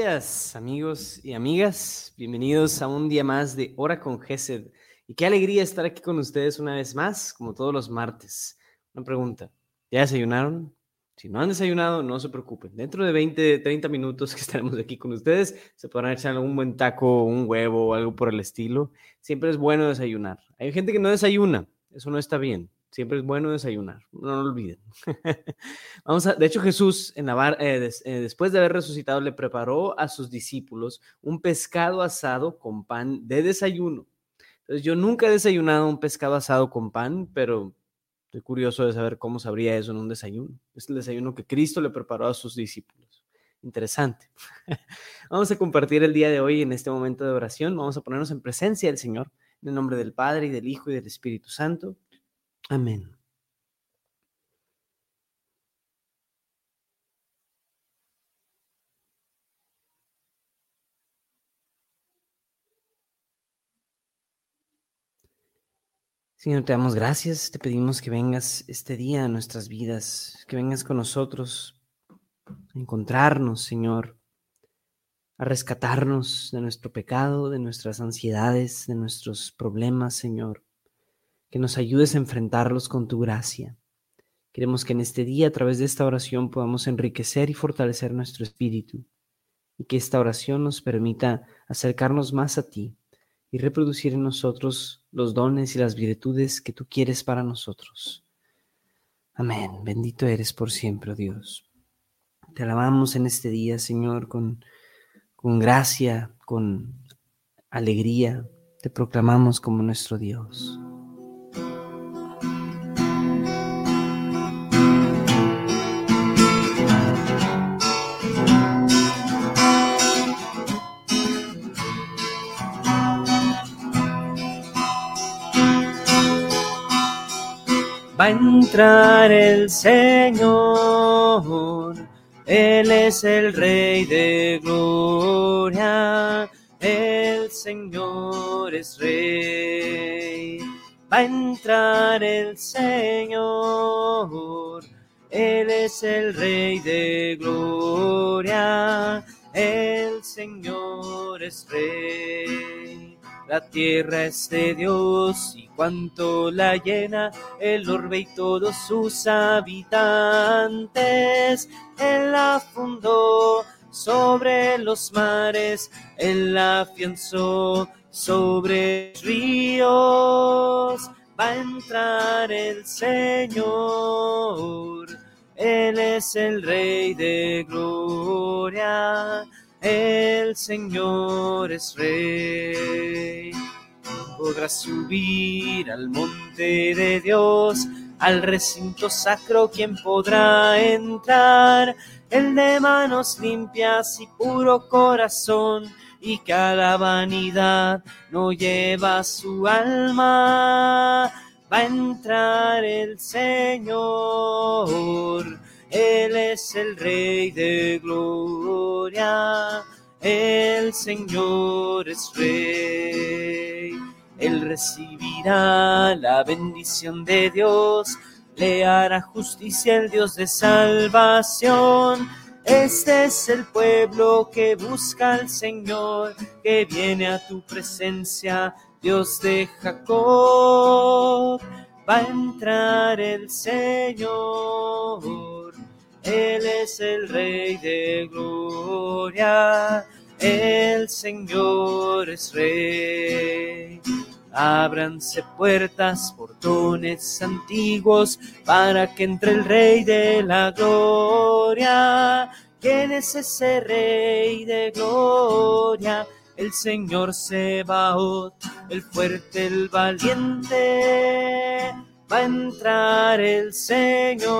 Días, amigos y amigas. Bienvenidos a un día más de Hora con Gesed. Y qué alegría estar aquí con ustedes una vez más, como todos los martes. Una pregunta: ¿ya desayunaron? Si no han desayunado, no se preocupen. Dentro de 20, 30 minutos que estaremos aquí con ustedes, se podrán echar algún buen taco, un huevo o algo por el estilo. Siempre es bueno desayunar. Hay gente que no desayuna, eso no está bien. Siempre es bueno desayunar, no lo olviden. Vamos a, de hecho, Jesús, en eh, eh, después de haber resucitado, le preparó a sus discípulos un pescado asado con pan de desayuno. Entonces, yo nunca he desayunado un pescado asado con pan, pero estoy curioso de saber cómo sabría eso en un desayuno. Es el desayuno que Cristo le preparó a sus discípulos. Interesante. Vamos a compartir el día de hoy en este momento de oración. Vamos a ponernos en presencia del Señor, en el nombre del Padre y del Hijo y del Espíritu Santo. Amén. Señor, te damos gracias, te pedimos que vengas este día a nuestras vidas, que vengas con nosotros a encontrarnos, Señor, a rescatarnos de nuestro pecado, de nuestras ansiedades, de nuestros problemas, Señor que nos ayudes a enfrentarlos con tu gracia. Queremos que en este día, a través de esta oración, podamos enriquecer y fortalecer nuestro espíritu y que esta oración nos permita acercarnos más a ti y reproducir en nosotros los dones y las virtudes que tú quieres para nosotros. Amén. Bendito eres por siempre, oh Dios. Te alabamos en este día, Señor, con, con gracia, con alegría. Te proclamamos como nuestro Dios. Va a entrar el Señor. Él es el Rey de gloria, el Señor es Rey. Va a entrar el Señor, Él es el Rey de gloria, el Señor es Rey. La tierra es de Dios y cuanto la llena el orbe y todos sus habitantes. Él la fundó sobre los mares, Él la afianzó sobre ríos. Va a entrar el Señor, Él es el Rey de gloria el Señor es rey. Podrá subir al monte de Dios, al recinto sacro, quien podrá entrar? El de manos limpias y puro corazón, y cada vanidad no lleva su alma. Va a entrar el Señor él es el Rey de gloria, el Señor es Rey. Él recibirá la bendición de Dios, le hará justicia el Dios de salvación. Este es el pueblo que busca al Señor, que viene a tu presencia, Dios de Jacob. Va a entrar el Señor él es el Rey de gloria, el Señor es Rey. Ábranse puertas, portones antiguos, para que entre el Rey de la gloria. ¿Quién es ese Rey de gloria? El Señor Sebaot, el fuerte, el valiente va a entrar el Señor.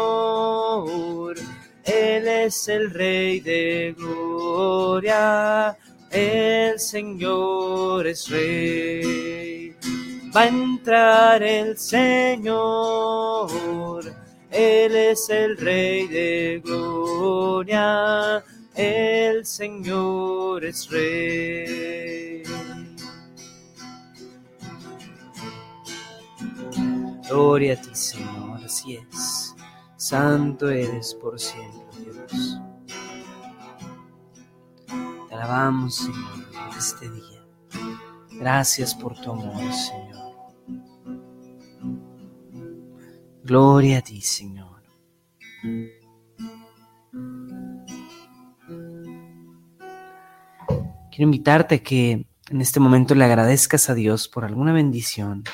Él es el Rey de gloria, el Señor es Rey. Va a entrar el Señor, Él es el Rey de gloria, el Señor es Rey. Gloria a ti, Señor, así es. Santo eres por siempre, Dios. alabamos, Señor, este día. Gracias por tu amor, Señor. Gloria a ti, Señor. Quiero invitarte a que en este momento le agradezcas a Dios por alguna bendición,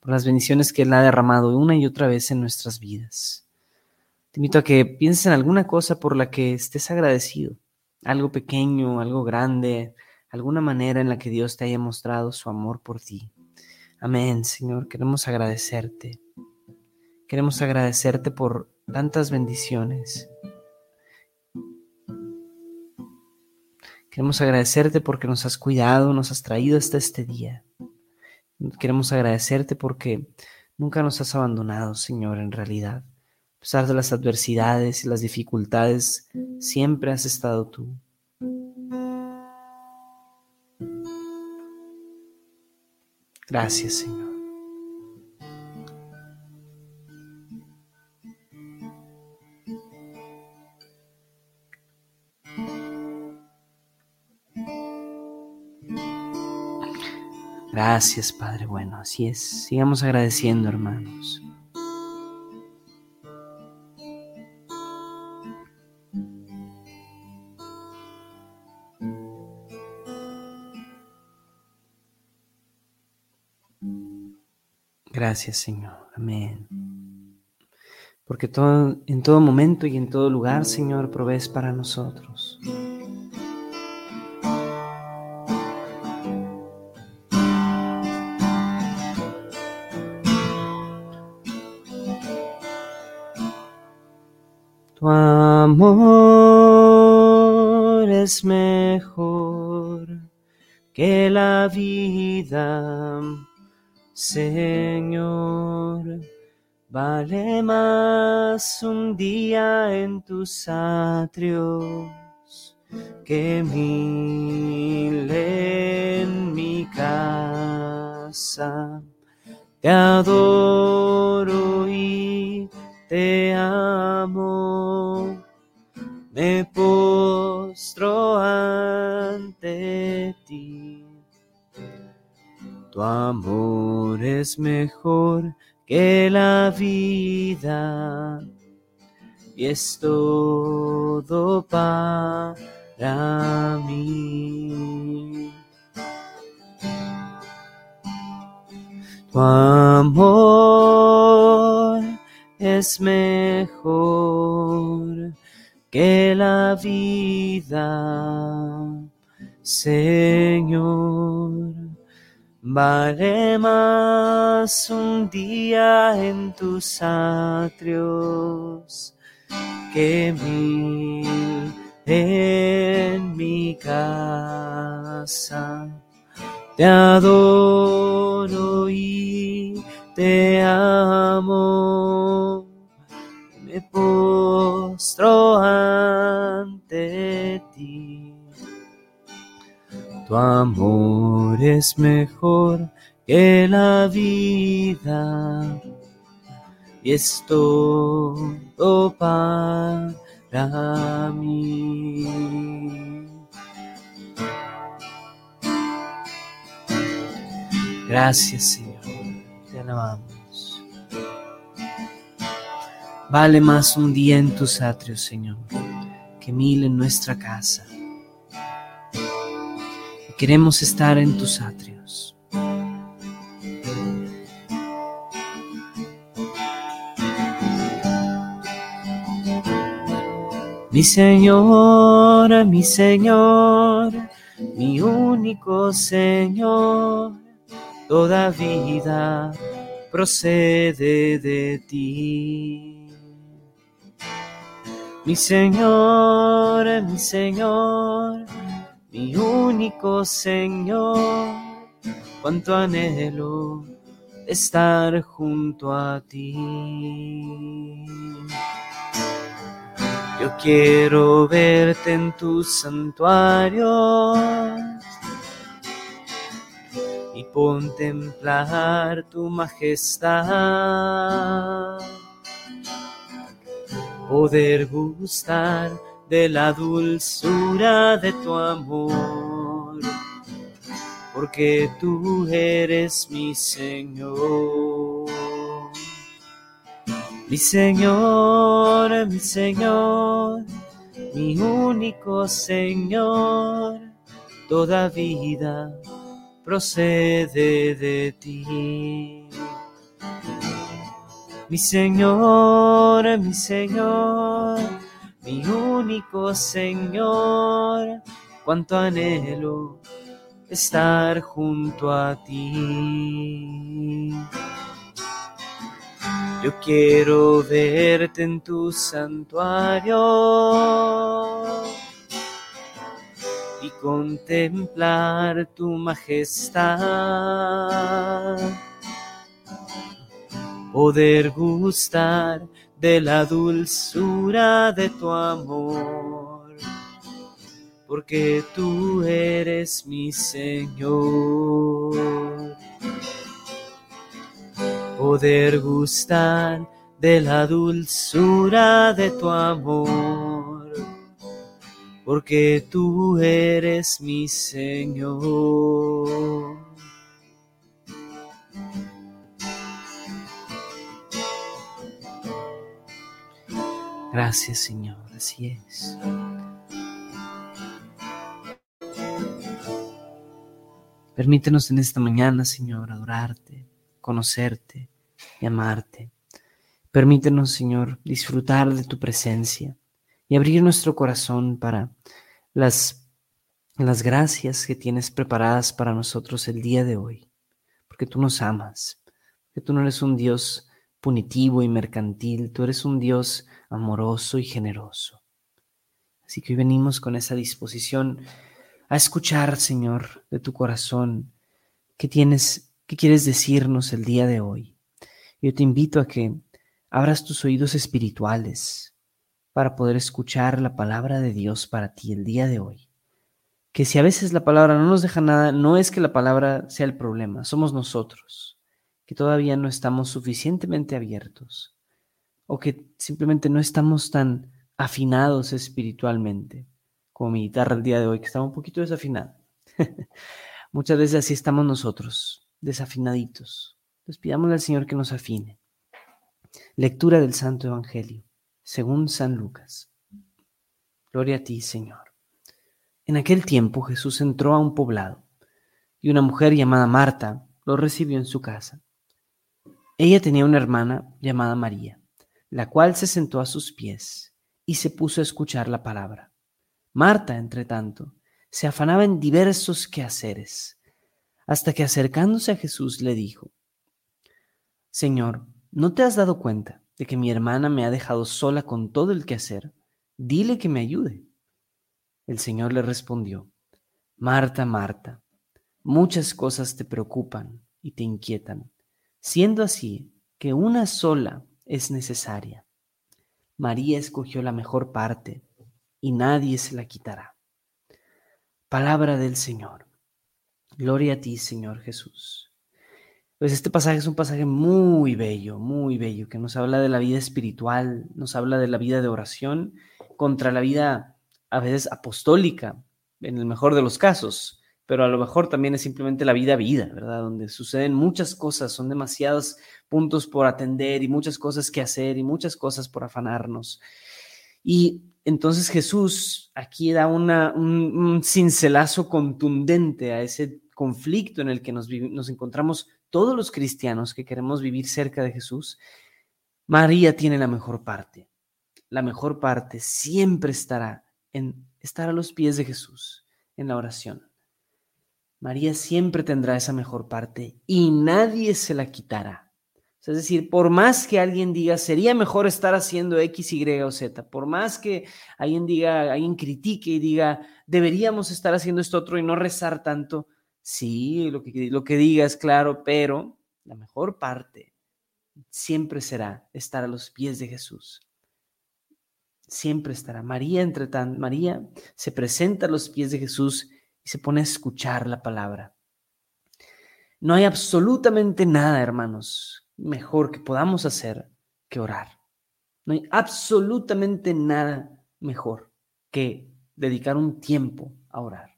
por las bendiciones que Él ha derramado una y otra vez en nuestras vidas. Te invito a que pienses en alguna cosa por la que estés agradecido, algo pequeño, algo grande, alguna manera en la que Dios te haya mostrado su amor por ti. Amén, Señor, queremos agradecerte. Queremos agradecerte por tantas bendiciones. Queremos agradecerte porque nos has cuidado, nos has traído hasta este día. Queremos agradecerte porque nunca nos has abandonado, Señor, en realidad. A pesar de las adversidades y las dificultades, siempre has estado tú. Gracias, Señor. Gracias, Padre bueno. Así es. Sigamos agradeciendo, hermanos. Gracias, Señor. Amén. Porque todo, en todo momento y en todo lugar, Señor, provees para nosotros. Tu amor es mejor que la vida, Señor. Vale más un día en tus atrios que mil en mi casa. Te adoro y te amo, me postro ante ti. Tu amor es mejor que la vida y es todo para mí. Tu amor es mejor que la vida, Señor. Vale más un día en tus atrios que mil en mi casa. Te adoro y te amo, postro ante ti. Tu amor es mejor que la vida y es todo para mí. Gracias, Señor. Vale más un día en tus atrios, Señor, que mil en nuestra casa. Y queremos estar en tus atrios. Mi Señor, mi Señor, mi único Señor toda vida procede de ti. Mi Señor, mi Señor, mi único Señor, cuánto anhelo estar junto a ti. Yo quiero verte en tu santuario y contemplar tu majestad, poder gustar de la dulzura de tu amor, porque tú eres mi Señor. Mi Señor, mi Señor, mi único Señor, toda vida procede de ti. Mi Señor, mi Señor, mi único Señor, cuánto anhelo estar junto a ti. Yo quiero verte en tu santuario y contemplar tu majestad. Poder gustar de la dulzura de tu amor, porque tú eres mi Señor. Poder gustar de la dulzura de tu amor, porque tú eres mi Señor. Gracias Señor, así es. Permítenos en esta mañana, Señor, adorarte, conocerte y amarte. Permítenos, Señor, disfrutar de tu presencia y abrir nuestro corazón para las, las gracias que tienes preparadas para nosotros el día de hoy, porque tú nos amas, que tú no eres un Dios punitivo y mercantil, tú eres un Dios amoroso y generoso. Así que hoy venimos con esa disposición a escuchar, Señor, de tu corazón, qué tienes, qué quieres decirnos el día de hoy. Yo te invito a que abras tus oídos espirituales para poder escuchar la palabra de Dios para ti el día de hoy. Que si a veces la palabra no nos deja nada, no es que la palabra sea el problema, somos nosotros, que todavía no estamos suficientemente abiertos o que simplemente no estamos tan afinados espiritualmente, como mi guitarra el día de hoy, que estaba un poquito desafinada. Muchas veces así estamos nosotros, desafinaditos. Les pidamos al Señor que nos afine. Lectura del Santo Evangelio, según San Lucas. Gloria a ti, Señor. En aquel tiempo Jesús entró a un poblado y una mujer llamada Marta lo recibió en su casa. Ella tenía una hermana llamada María, la cual se sentó a sus pies y se puso a escuchar la palabra. Marta, entre tanto, se afanaba en diversos quehaceres, hasta que acercándose a Jesús le dijo, Señor, ¿no te has dado cuenta de que mi hermana me ha dejado sola con todo el que hacer? Dile que me ayude. El Señor le respondió, Marta, Marta, muchas cosas te preocupan y te inquietan, siendo así que una sola es necesaria. María escogió la mejor parte y nadie se la quitará. Palabra del Señor. Gloria a ti, Señor Jesús. Pues este pasaje es un pasaje muy bello, muy bello, que nos habla de la vida espiritual, nos habla de la vida de oración contra la vida a veces apostólica, en el mejor de los casos, pero a lo mejor también es simplemente la vida vida, ¿verdad? Donde suceden muchas cosas, son demasiados puntos por atender y muchas cosas que hacer y muchas cosas por afanarnos. Y entonces Jesús aquí da una, un, cincelazo contundente a ese conflicto en el que nos, nos encontramos todos los cristianos que queremos vivir cerca de Jesús, María tiene la mejor parte. La mejor parte siempre estará en estar a los pies de Jesús, en la oración. María siempre tendrá esa mejor parte y nadie se la quitará. Es decir, por más que alguien diga, sería mejor estar haciendo X, Y o Z, por más que alguien diga, alguien critique y diga, deberíamos estar haciendo esto otro y no rezar tanto, Sí, lo que, lo que digas, claro, pero la mejor parte siempre será estar a los pies de Jesús. Siempre estará. María, entre tan, María se presenta a los pies de Jesús se pone a escuchar la palabra. No hay absolutamente nada, hermanos, mejor que podamos hacer que orar. No hay absolutamente nada mejor que dedicar un tiempo a orar.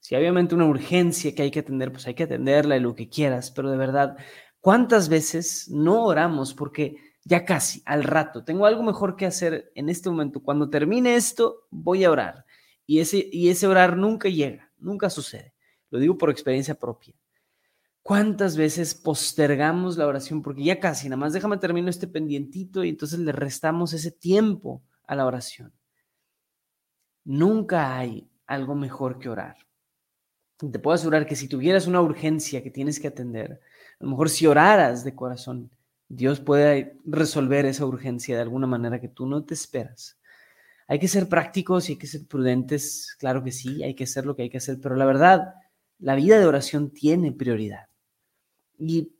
Si obviamente una urgencia que hay que atender, pues hay que atenderla y lo que quieras, pero de verdad, ¿cuántas veces no oramos porque ya casi, al rato, tengo algo mejor que hacer en este momento? Cuando termine esto, voy a orar. Y ese, y ese orar nunca llega, nunca sucede. Lo digo por experiencia propia. ¿Cuántas veces postergamos la oración? Porque ya casi, nada más déjame terminar este pendientito y entonces le restamos ese tiempo a la oración. Nunca hay algo mejor que orar. Te puedo asegurar que si tuvieras una urgencia que tienes que atender, a lo mejor si oraras de corazón, Dios puede resolver esa urgencia de alguna manera que tú no te esperas. Hay que ser prácticos y hay que ser prudentes, claro que sí, hay que hacer lo que hay que hacer, pero la verdad, la vida de oración tiene prioridad. Y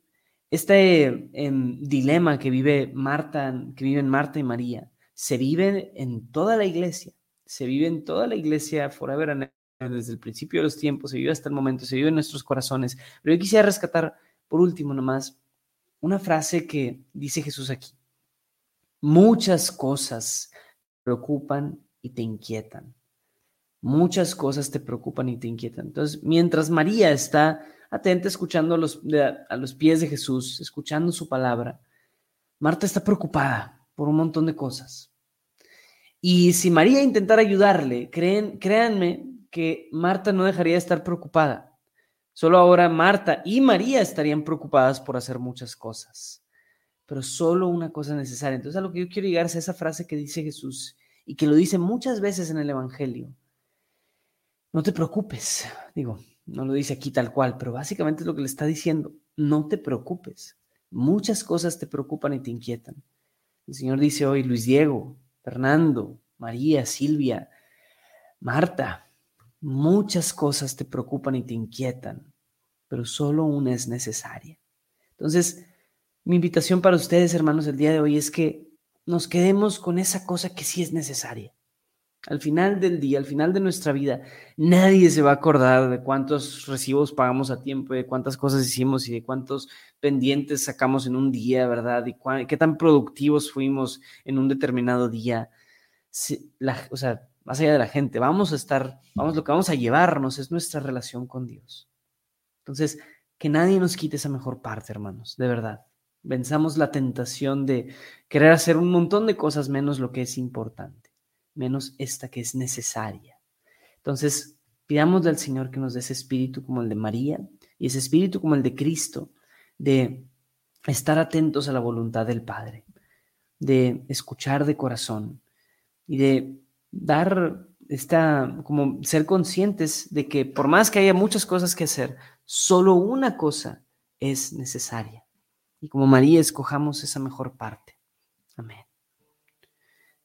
este em, dilema que vive Marta, que viven Marta y María, se vive en toda la iglesia, se vive en toda la iglesia forever and ever, desde el principio de los tiempos, se vive hasta el momento, se vive en nuestros corazones. Pero yo quisiera rescatar, por último nomás, una frase que dice Jesús aquí. Muchas cosas preocupan y te inquietan. Muchas cosas te preocupan y te inquietan. Entonces, mientras María está atenta escuchando a los, pies de Jesús, escuchando su palabra. Marta está preocupada por un montón de cosas. Y si María intentara ayudarle, creen, créanme que Marta no dejaría de estar preocupada. Solo ahora Marta y María estarían preocupadas por hacer muchas cosas. Pero solo una cosa necesaria. Entonces a lo que yo quiero llegar es a esa frase que dice Jesús y que lo dice muchas veces en el Evangelio. No te preocupes. Digo, no lo dice aquí tal cual, pero básicamente es lo que le está diciendo. No te preocupes. Muchas cosas te preocupan y te inquietan. El Señor dice hoy, Luis Diego, Fernando, María, Silvia, Marta, muchas cosas te preocupan y te inquietan, pero solo una es necesaria. Entonces, mi invitación para ustedes, hermanos, el día de hoy es que nos quedemos con esa cosa que sí es necesaria. Al final del día, al final de nuestra vida, nadie se va a acordar de cuántos recibos pagamos a tiempo, de cuántas cosas hicimos y de cuántos pendientes sacamos en un día, ¿verdad? Y qué tan productivos fuimos en un determinado día. o sea, más allá de la gente, vamos a estar, vamos, lo que vamos a llevarnos es nuestra relación con Dios. Entonces, que nadie nos quite esa mejor parte, hermanos, de verdad. Venzamos la tentación de querer hacer un montón de cosas menos lo que es importante menos esta que es necesaria. Entonces, pidamos al Señor que nos dé ese espíritu como el de María y ese espíritu como el de Cristo, de estar atentos a la voluntad del Padre, de escuchar de corazón y de dar esta, como ser conscientes de que por más que haya muchas cosas que hacer, solo una cosa es necesaria. Y como María, escojamos esa mejor parte. Amén.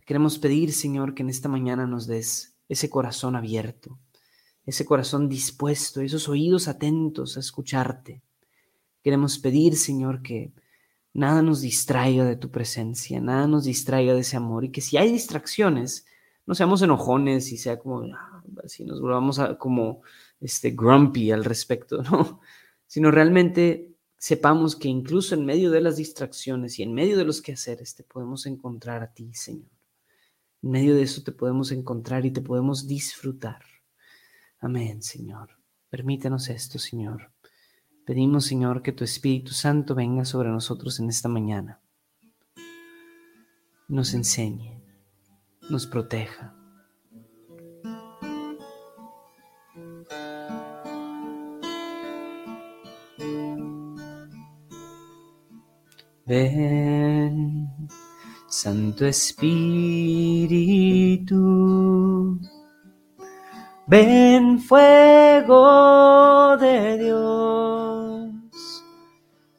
Queremos pedir, Señor, que en esta mañana nos des ese corazón abierto, ese corazón dispuesto, esos oídos atentos a escucharte. Queremos pedir, Señor, que nada nos distraiga de tu presencia, nada nos distraiga de ese amor y que si hay distracciones, no seamos enojones y sea como, ah, si nos volvamos a, como este grumpy al respecto, ¿no? Sino realmente sepamos que incluso en medio de las distracciones y en medio de los quehaceres te podemos encontrar a ti, Señor. En medio de eso te podemos encontrar y te podemos disfrutar. Amén, Señor. Permítanos esto, Señor. Pedimos, Señor, que tu Espíritu Santo venga sobre nosotros en esta mañana. Nos enseñe, nos proteja. Ven Santo Espíritu, ven fuego de Dios,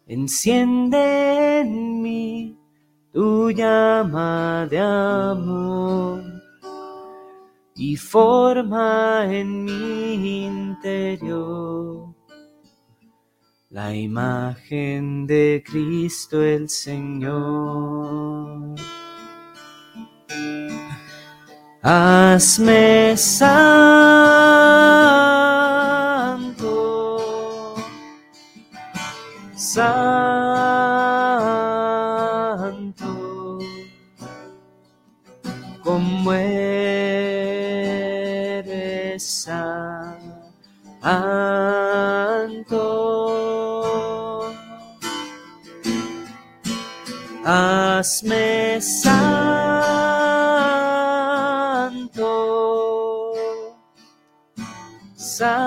enciende en mí tu llama de amor y forma en mi interior la imagen de Cristo el Señor. Hazme Hazme santo, santo,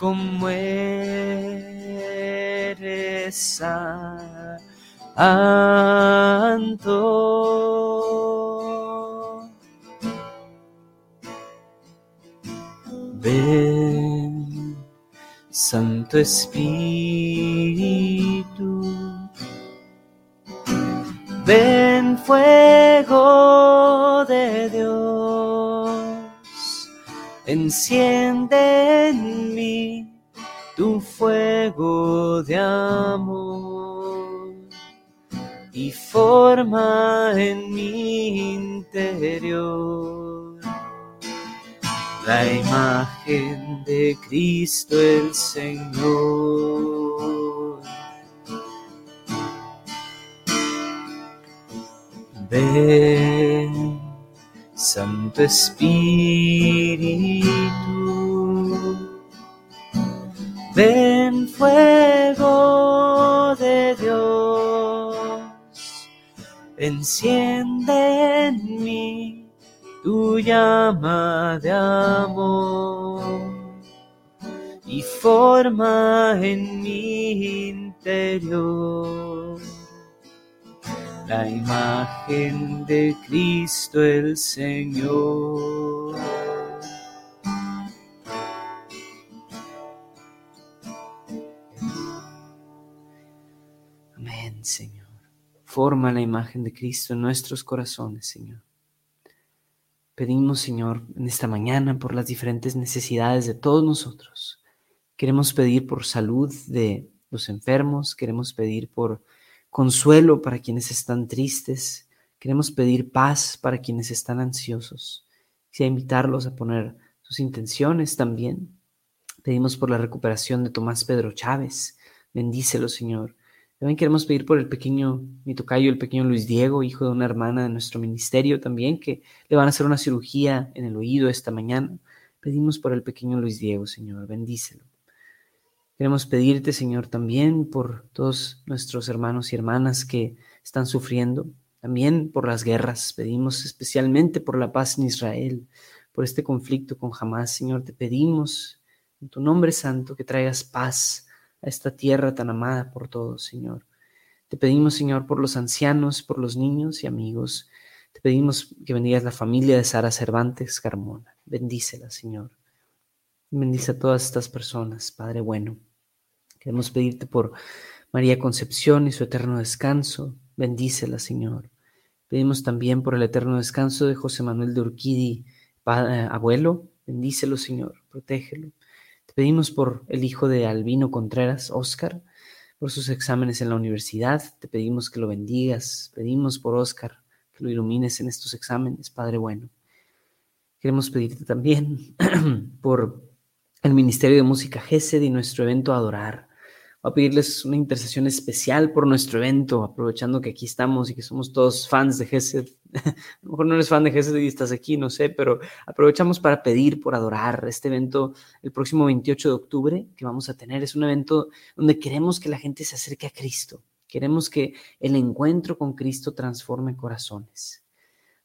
como eres santo. Santo Espíritu. Ven fuego de Dios, enciende en mí tu fuego de amor y forma en mi interior la imagen de Cristo el Señor. Ven, Santo Espíritu, ven fuego de Dios, enciende en mí tu llama de amor y forma en mi interior la imagen de Cristo el Señor. Amén, Señor. Forma la imagen de Cristo en nuestros corazones, Señor. Pedimos, Señor, en esta mañana por las diferentes necesidades de todos nosotros. Queremos pedir por salud de los enfermos, queremos pedir por consuelo para quienes están tristes, queremos pedir paz para quienes están ansiosos. Quisiera invitarlos a poner sus intenciones también. Pedimos por la recuperación de Tomás Pedro Chávez. Bendícelo, Señor. También queremos pedir por el pequeño, mi tocayo, el pequeño Luis Diego, hijo de una hermana de nuestro ministerio también, que le van a hacer una cirugía en el oído esta mañana. Pedimos por el pequeño Luis Diego, Señor, bendícelo. Queremos pedirte, Señor, también por todos nuestros hermanos y hermanas que están sufriendo, también por las guerras. Pedimos especialmente por la paz en Israel, por este conflicto con Hamas. Señor, te pedimos en tu nombre santo que traigas paz a esta tierra tan amada por todos, Señor. Te pedimos, Señor, por los ancianos, por los niños y amigos. Te pedimos que bendigas la familia de Sara Cervantes Carmona. Bendícela, Señor. Bendice a todas estas personas, Padre bueno. Queremos pedirte por María Concepción y su eterno descanso. Bendícela, Señor. Pedimos también por el eterno descanso de José Manuel de Urquidi, eh, abuelo. Bendícelo, Señor. Protégelo. Te pedimos por el hijo de Albino Contreras, Oscar, por sus exámenes en la universidad. Te pedimos que lo bendigas. Pedimos por Oscar que lo ilumines en estos exámenes, Padre bueno. Queremos pedirte también por el Ministerio de Música GESED y nuestro evento Adorar a pedirles una intercesión especial por nuestro evento, aprovechando que aquí estamos y que somos todos fans de Gesed. a lo mejor no eres fan de Gesed y estás aquí, no sé, pero aprovechamos para pedir por adorar este evento el próximo 28 de octubre que vamos a tener. Es un evento donde queremos que la gente se acerque a Cristo. Queremos que el encuentro con Cristo transforme corazones.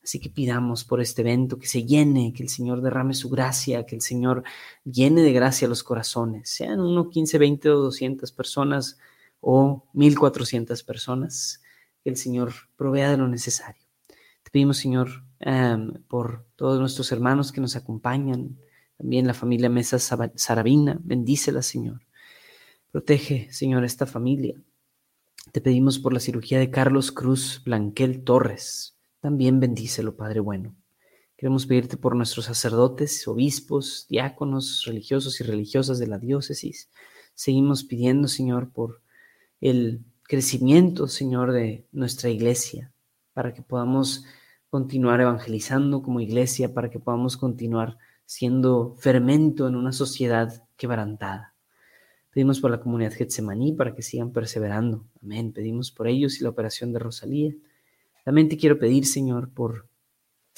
Así que pidamos por este evento que se llene, que el Señor derrame su gracia, que el Señor llene de gracia los corazones, sean 1, 15, 20 o 200 personas o 1400 personas, que el Señor provea de lo necesario. Te pedimos, Señor, em, por todos nuestros hermanos que nos acompañan, también la familia Mesa Sarabina, bendícela, Señor. Protege, Señor, esta familia. Te pedimos por la cirugía de Carlos Cruz Blanquel Torres también bendícelo, Padre bueno. Queremos pedirte por nuestros sacerdotes, obispos, diáconos, religiosos y religiosas de la diócesis. Seguimos pidiendo, Señor, por el crecimiento, Señor, de nuestra iglesia, para que podamos continuar evangelizando como iglesia, para que podamos continuar siendo fermento en una sociedad quebrantada. Pedimos por la comunidad Getsemaní para que sigan perseverando. Amén. Pedimos por ellos y la operación de Rosalía. También te quiero pedir, Señor, por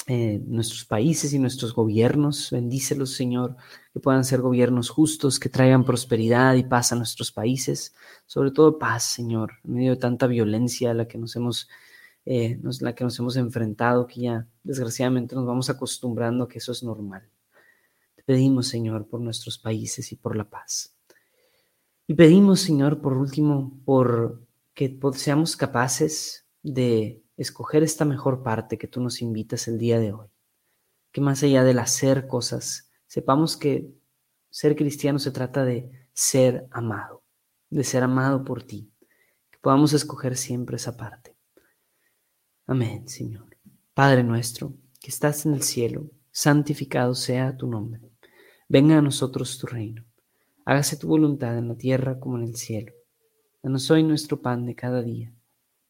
eh, nuestros países y nuestros gobiernos. Bendícelos, Señor, que puedan ser gobiernos justos, que traigan prosperidad y paz a nuestros países. Sobre todo paz, Señor, en medio de tanta violencia a la que nos hemos, eh, la que nos hemos enfrentado, que ya desgraciadamente nos vamos acostumbrando a que eso es normal. Te pedimos, Señor, por nuestros países y por la paz. Y pedimos, Señor, por último, por que seamos capaces de escoger esta mejor parte que tú nos invitas el día de hoy. Que más allá del hacer cosas, sepamos que ser cristiano se trata de ser amado, de ser amado por ti. Que podamos escoger siempre esa parte. Amén, Señor. Padre nuestro, que estás en el cielo, santificado sea tu nombre. Venga a nosotros tu reino. Hágase tu voluntad en la tierra como en el cielo. Danos hoy nuestro pan de cada día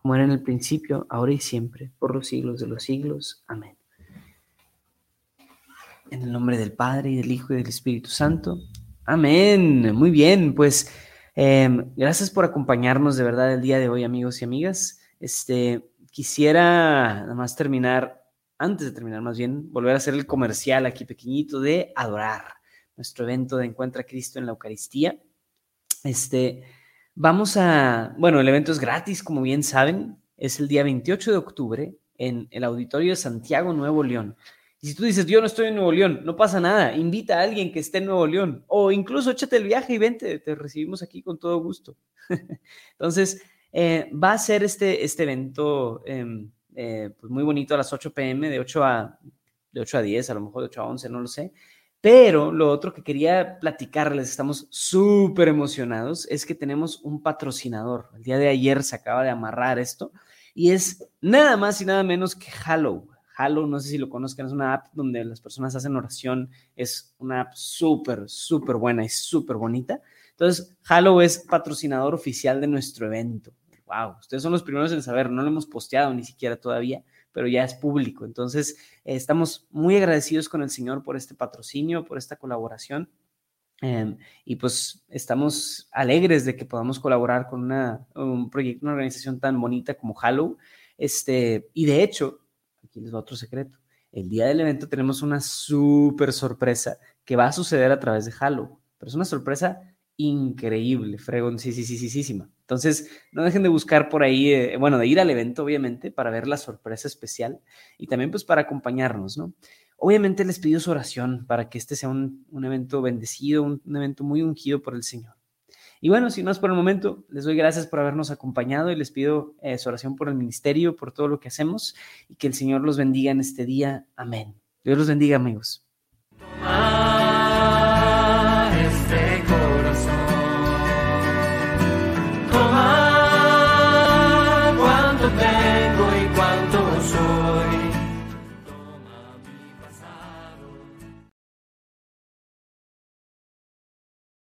como era en el principio, ahora y siempre, por los siglos de los siglos. Amén. En el nombre del Padre y del Hijo y del Espíritu Santo. Amén. Muy bien, pues em, gracias por acompañarnos de verdad el día de hoy, amigos y amigas. Este, quisiera nada más terminar, antes de terminar más bien, volver a hacer el comercial aquí pequeñito de Adorar, nuestro evento de Encuentra a Cristo en la Eucaristía. Este, Vamos a, bueno, el evento es gratis, como bien saben, es el día 28 de octubre en el auditorio de Santiago, Nuevo León. Y si tú dices, yo no estoy en Nuevo León, no pasa nada, invita a alguien que esté en Nuevo León o incluso échate el viaje y vente, te recibimos aquí con todo gusto. Entonces, eh, va a ser este, este evento em, eh, pues muy bonito a las 8 pm, de 8 a, de 8 a 10, a lo mejor de 8 a 11, no lo sé. Pero lo otro que quería platicarles, estamos súper emocionados, es que tenemos un patrocinador. El día de ayer se acaba de amarrar esto y es nada más y nada menos que Hallow. Hallow, no sé si lo conozcan, es una app donde las personas hacen oración. Es una app súper, súper buena y súper bonita. Entonces, Hallow es patrocinador oficial de nuestro evento. Wow, ustedes son los primeros en saber, no lo hemos posteado ni siquiera todavía, pero ya es público. Entonces, eh, estamos muy agradecidos con el Señor por este patrocinio, por esta colaboración. Em, y pues estamos alegres de que podamos colaborar con una, un proyecto, una organización tan bonita como Hallow. Este, y de hecho, aquí les va otro secreto. El día del evento tenemos una súper sorpresa que va a suceder a través de Hallow, pero es una sorpresa increíble, fregón, sí, sí, sí, sí, sí, sí. Entonces, no dejen de buscar por ahí, eh, bueno, de ir al evento, obviamente, para ver la sorpresa especial y también pues para acompañarnos, ¿no? Obviamente les pido su oración para que este sea un, evento bendecido, un, evento muy ungido por el Señor. Y bueno, si no es por el momento, les doy gracias por habernos acompañado y les pido eh, su oración por el ministerio, por todo lo que hacemos y que el Señor los bendiga en este día. Amén. Dios los bendiga, amigos.